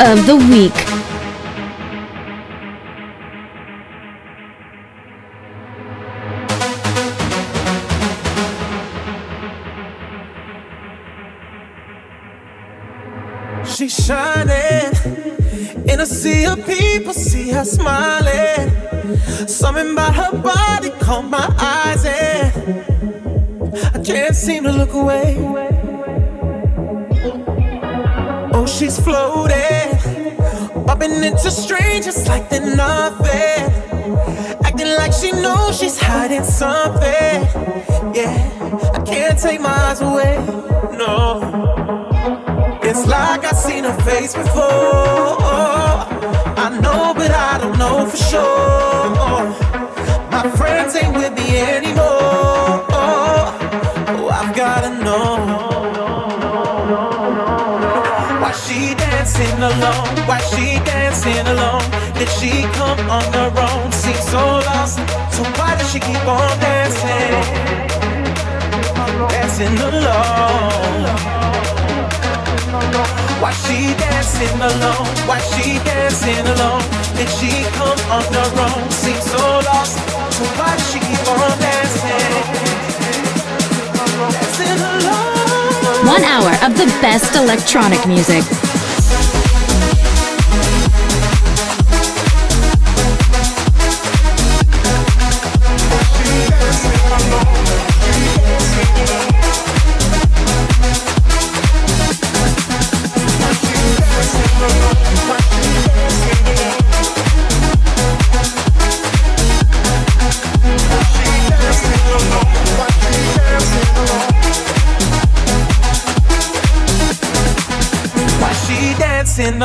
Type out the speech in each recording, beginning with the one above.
Of the week. She's shining in a sea of people, see her smiling. Something about her body caught my eyes, and I can't seem to look away. Oh, she's floating bumping into strangers like they're nothing. Acting like she knows she's hiding something. Yeah, I can't take my eyes away. No, it's like I've seen her face before. I know, but I don't know for sure. My friends ain't with me anymore. Did she come on her own? Seems so lost. So why does she keep on dancing? Dancing alone. Why she dancing alone? Why she dancing alone? Did she come on her own? Seems so lost. So why does she keep on dancing? Dancing. One hour of the best electronic music.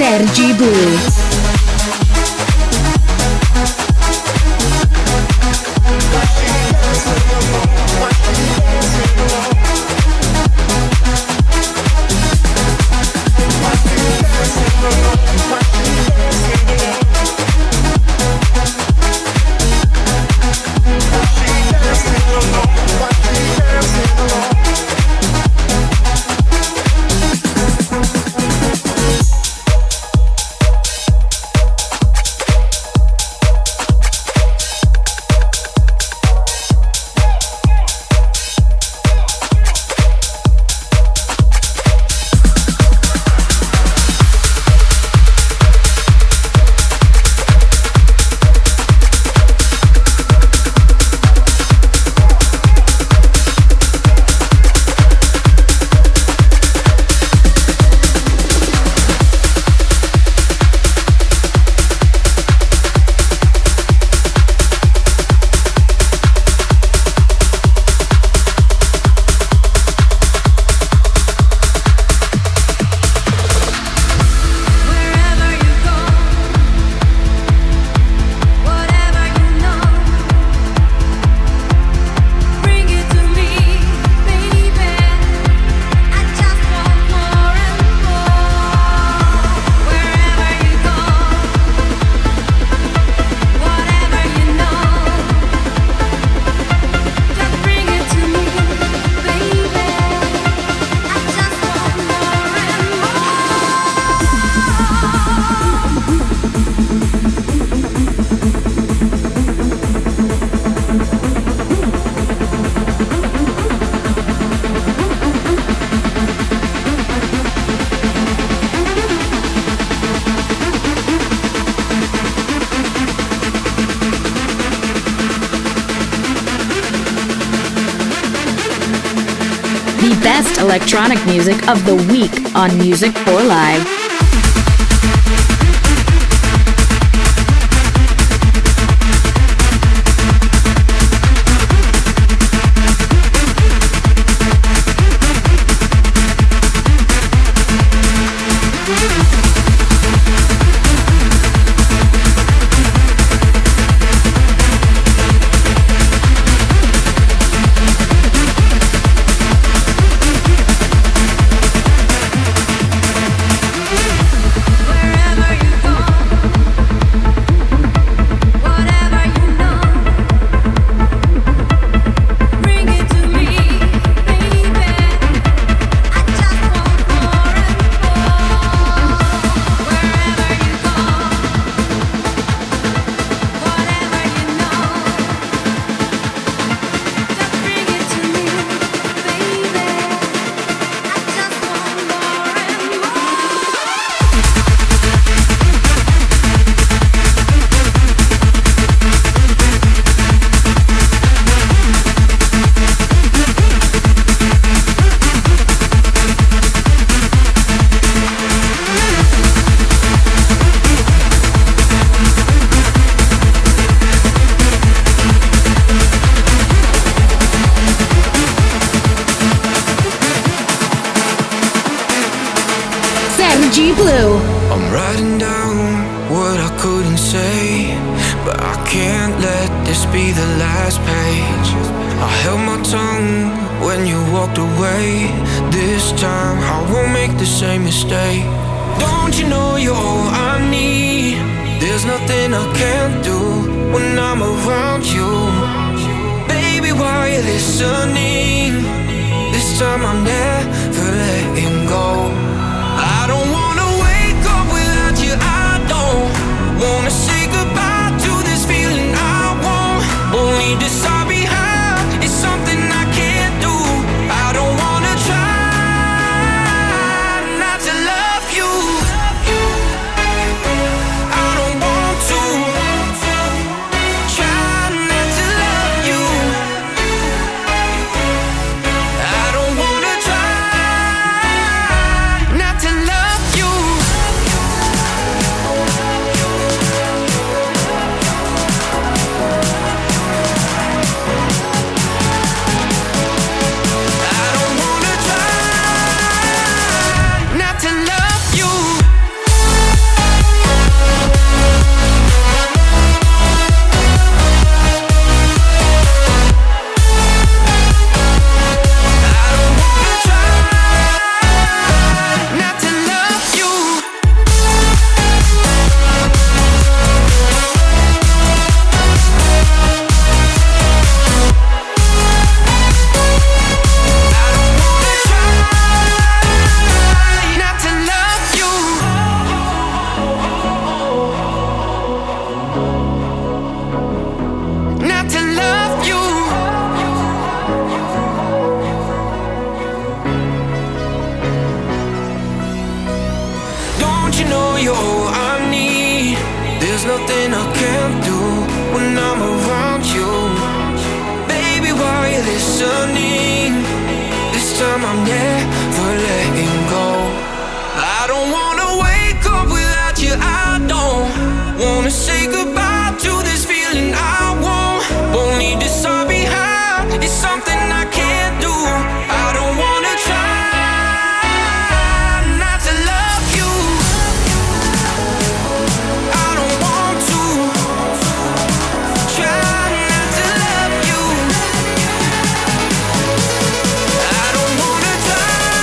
Sergi of the week on Music for Live.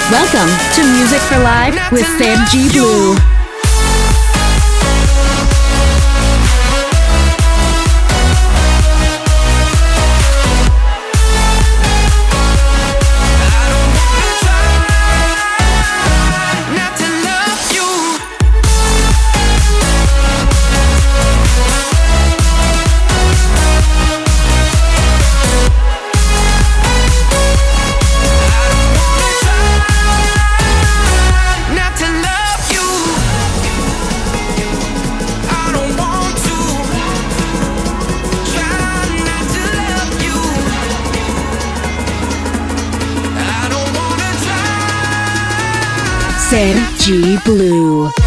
Welcome to Music for Live with Sergi Blue. Blue.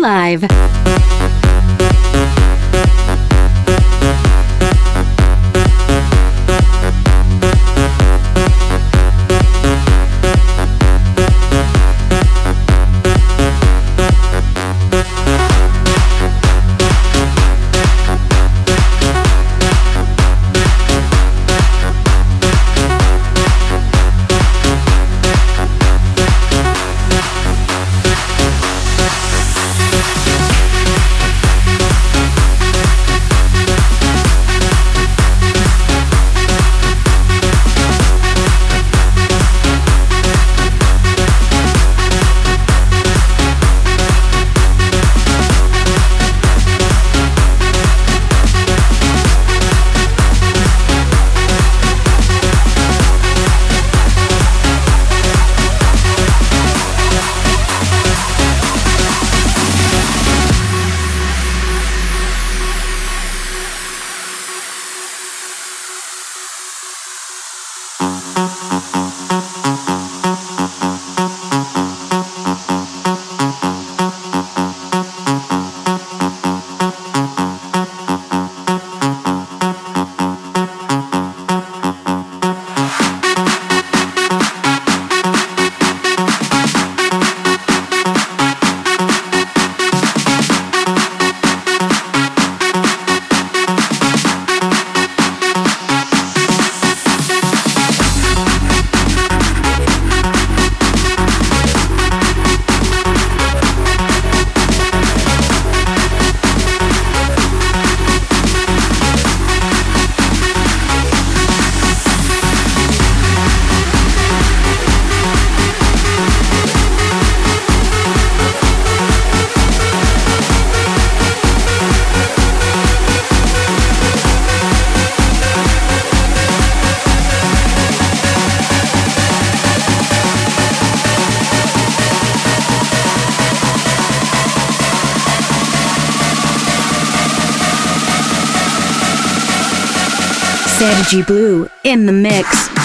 Live. Sergi Blue in the mix.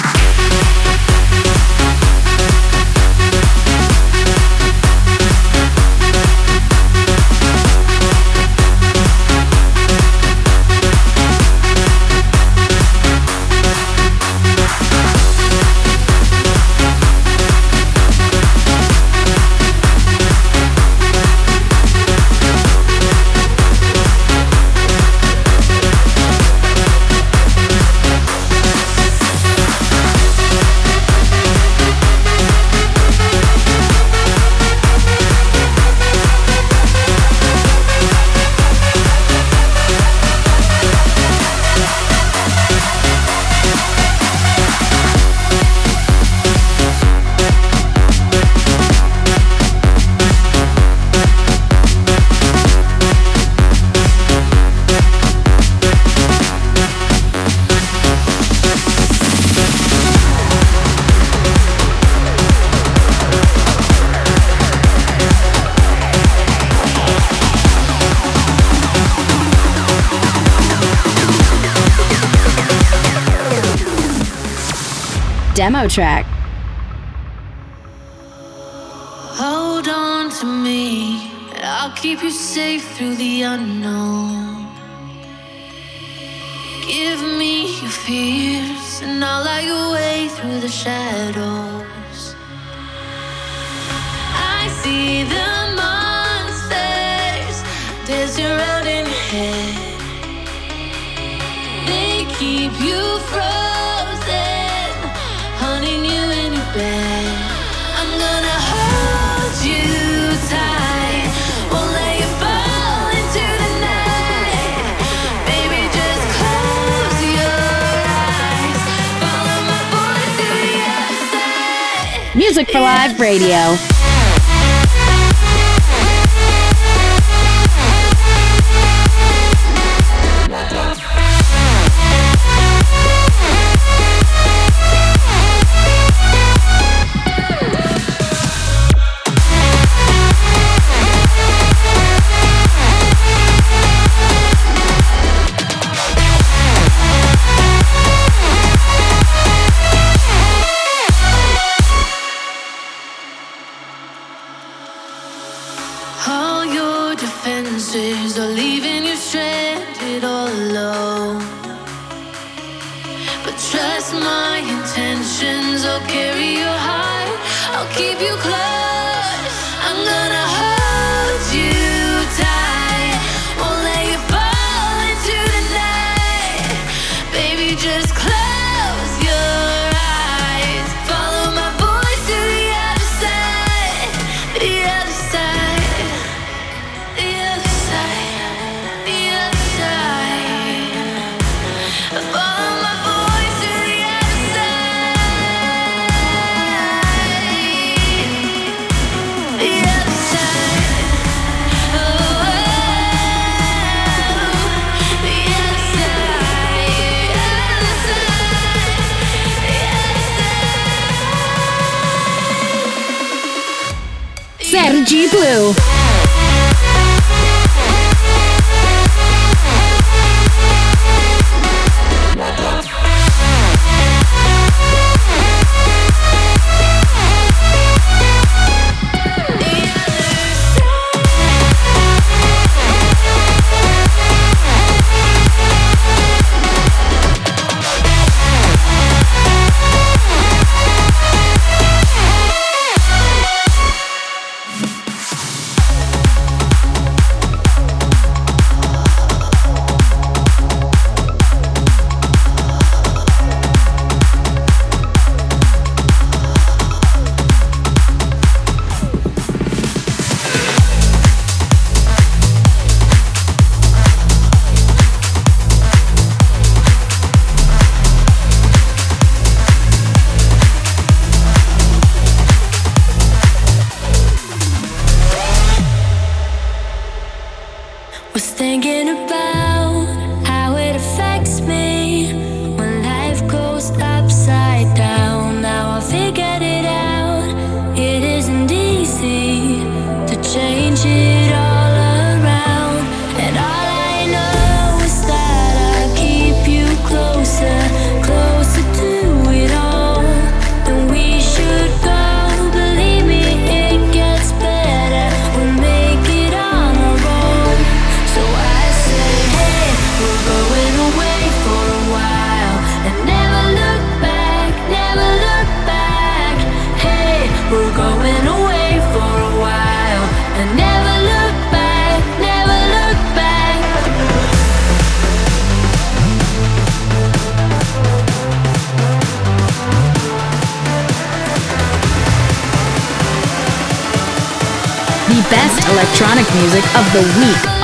Demo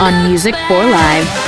on Music for Live.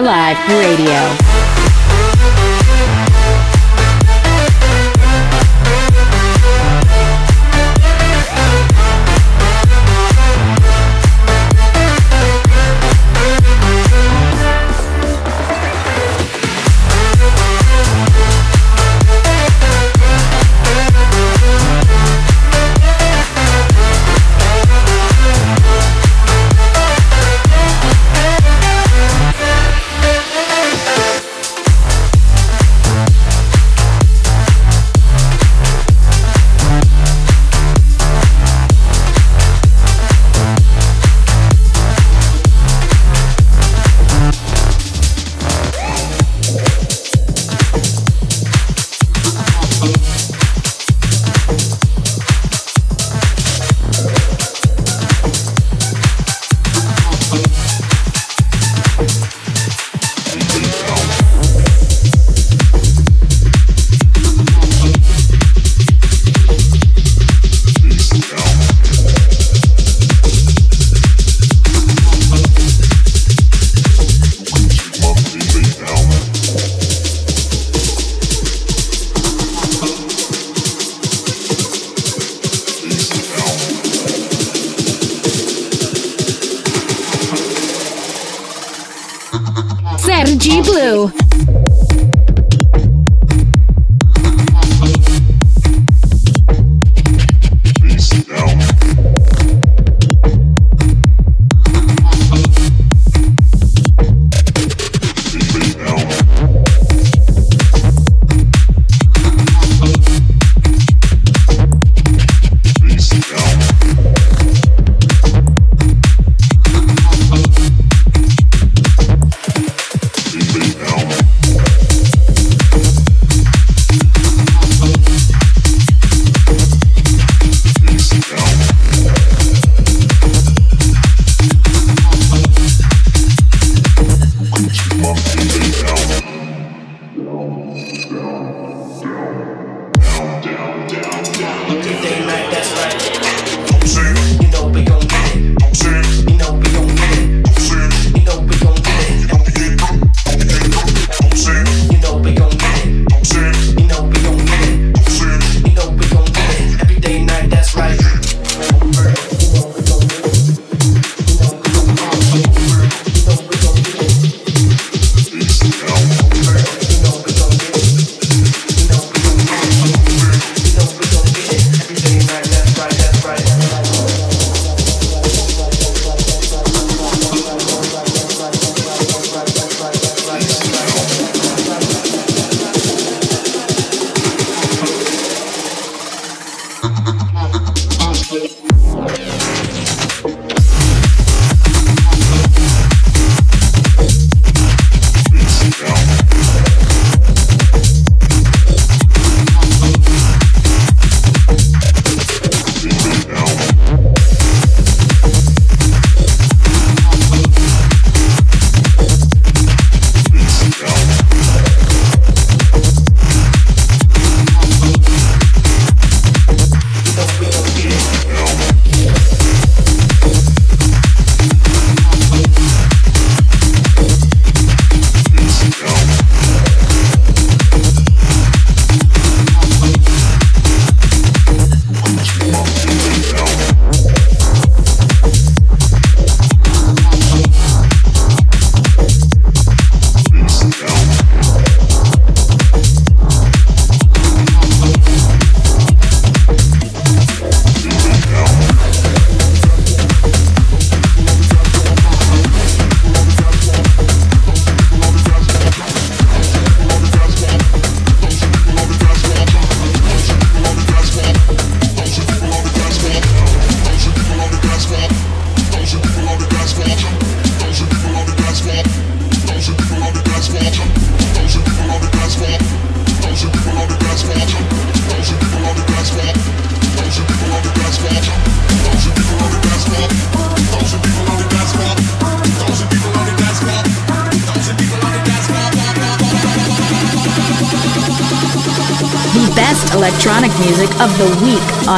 Live Radio.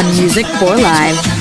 On Music for Live.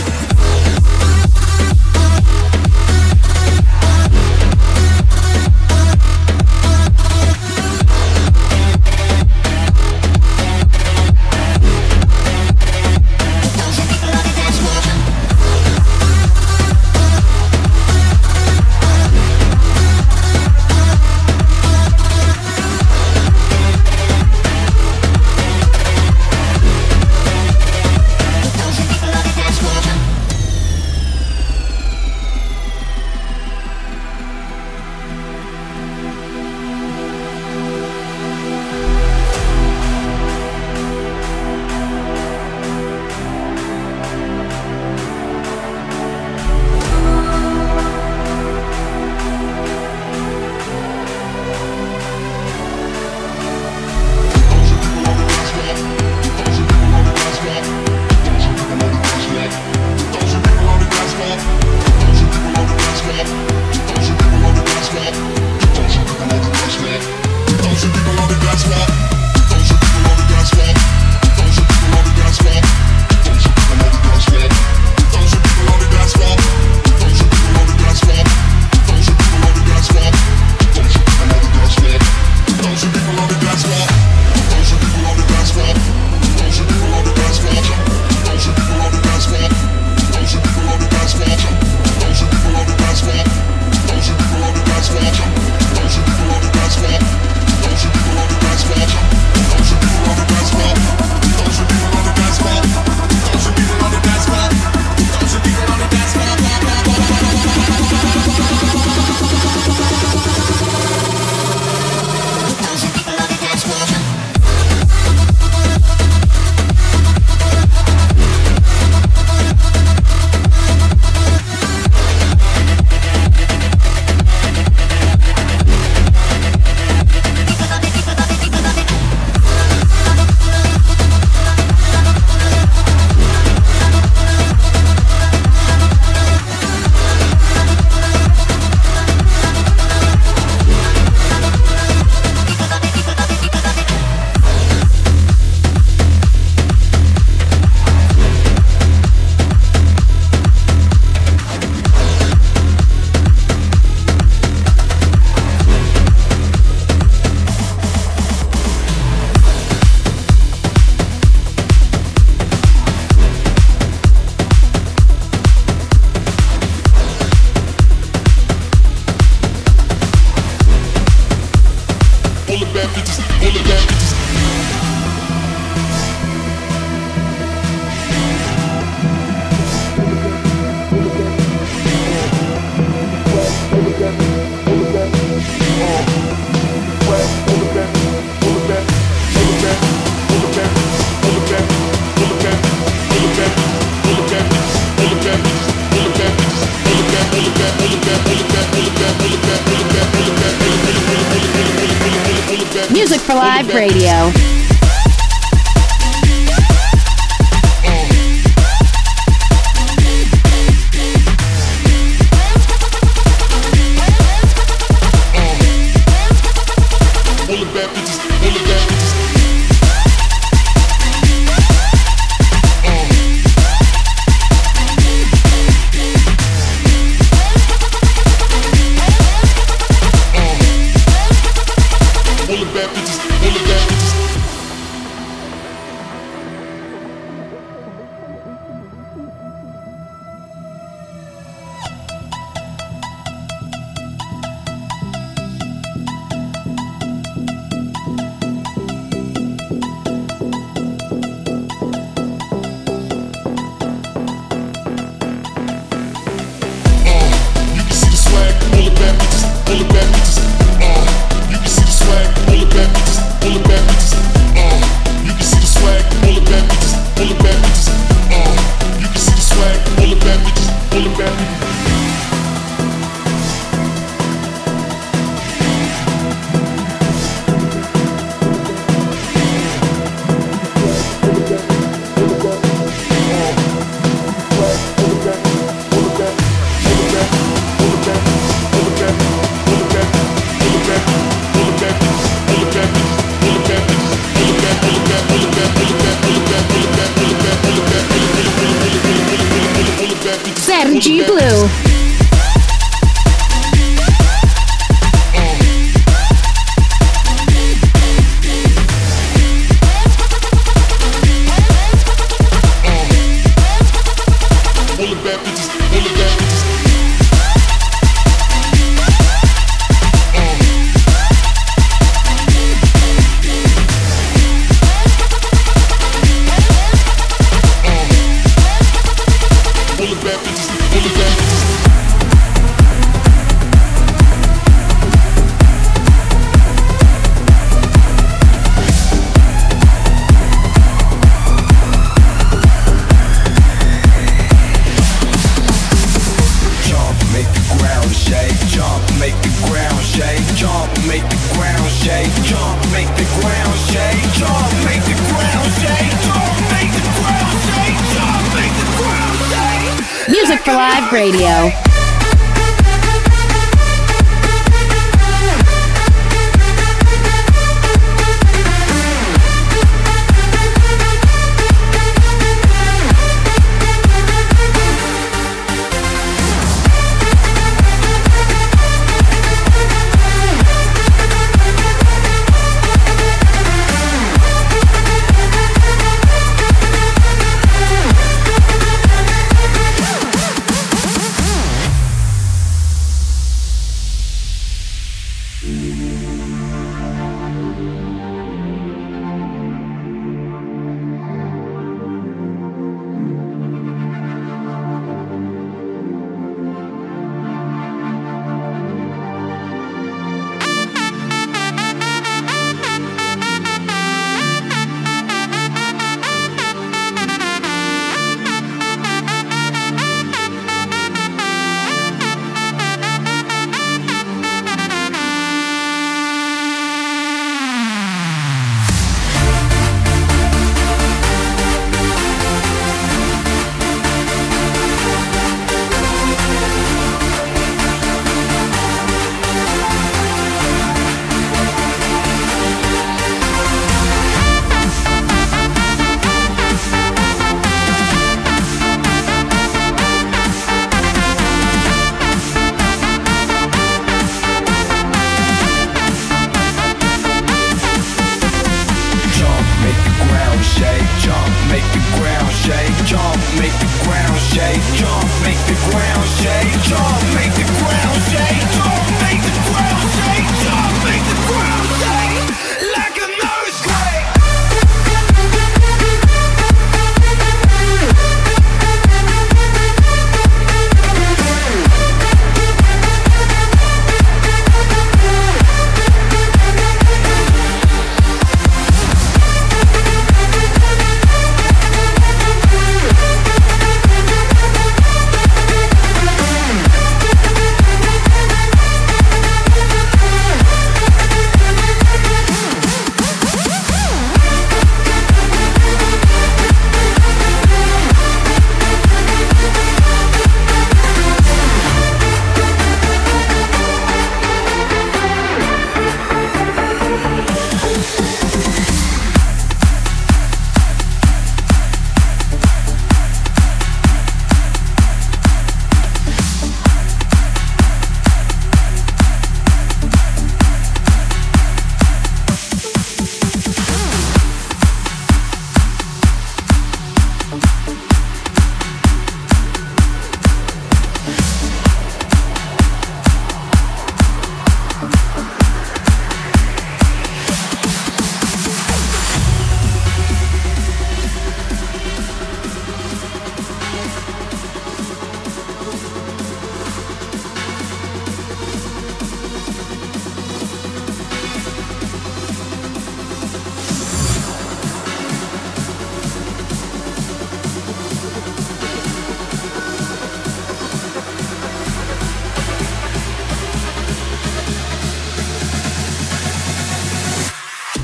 Radio.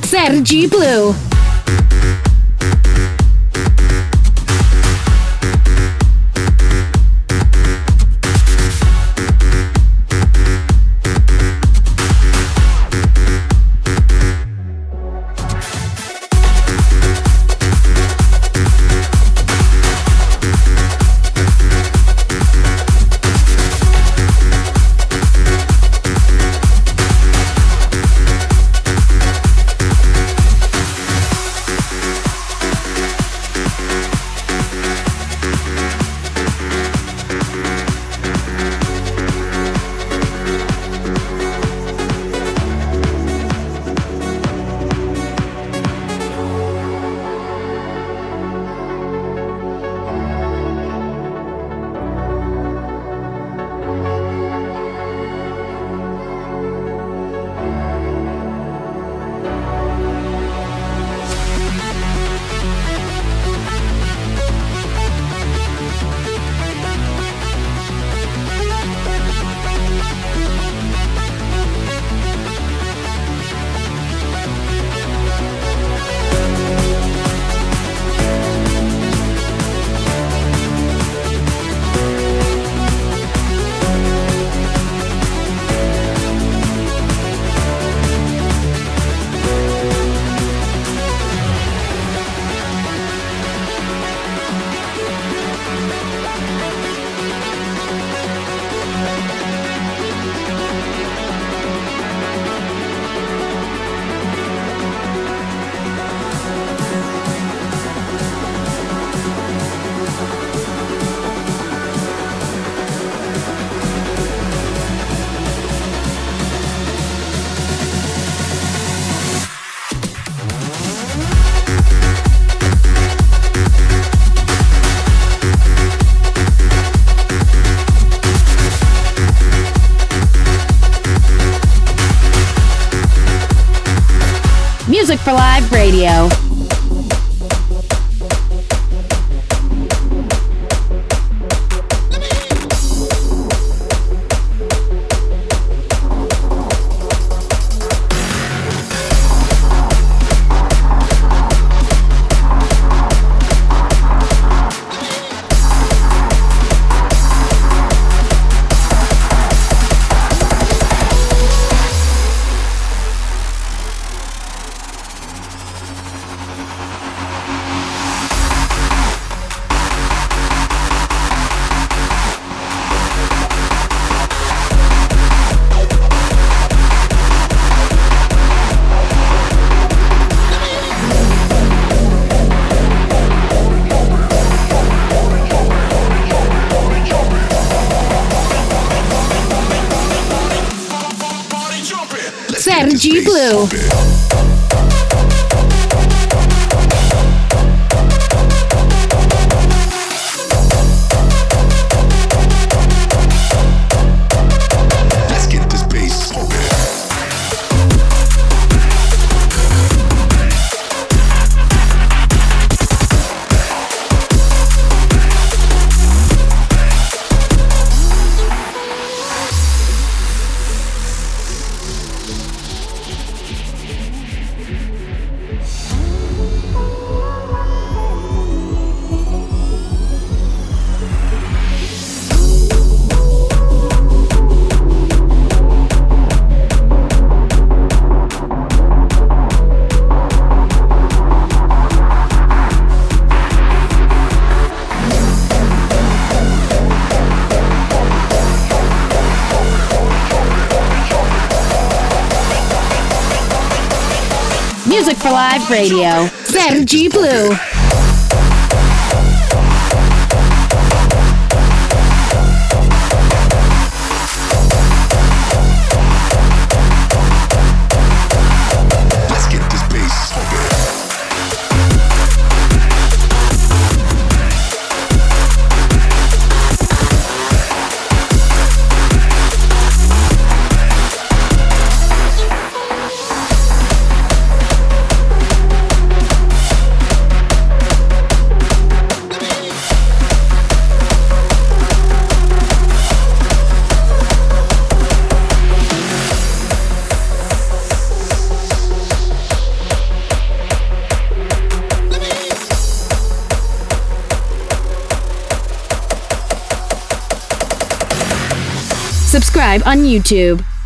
Sergi Blue. Radio. Sergi Blue. Subscribe on YouTube.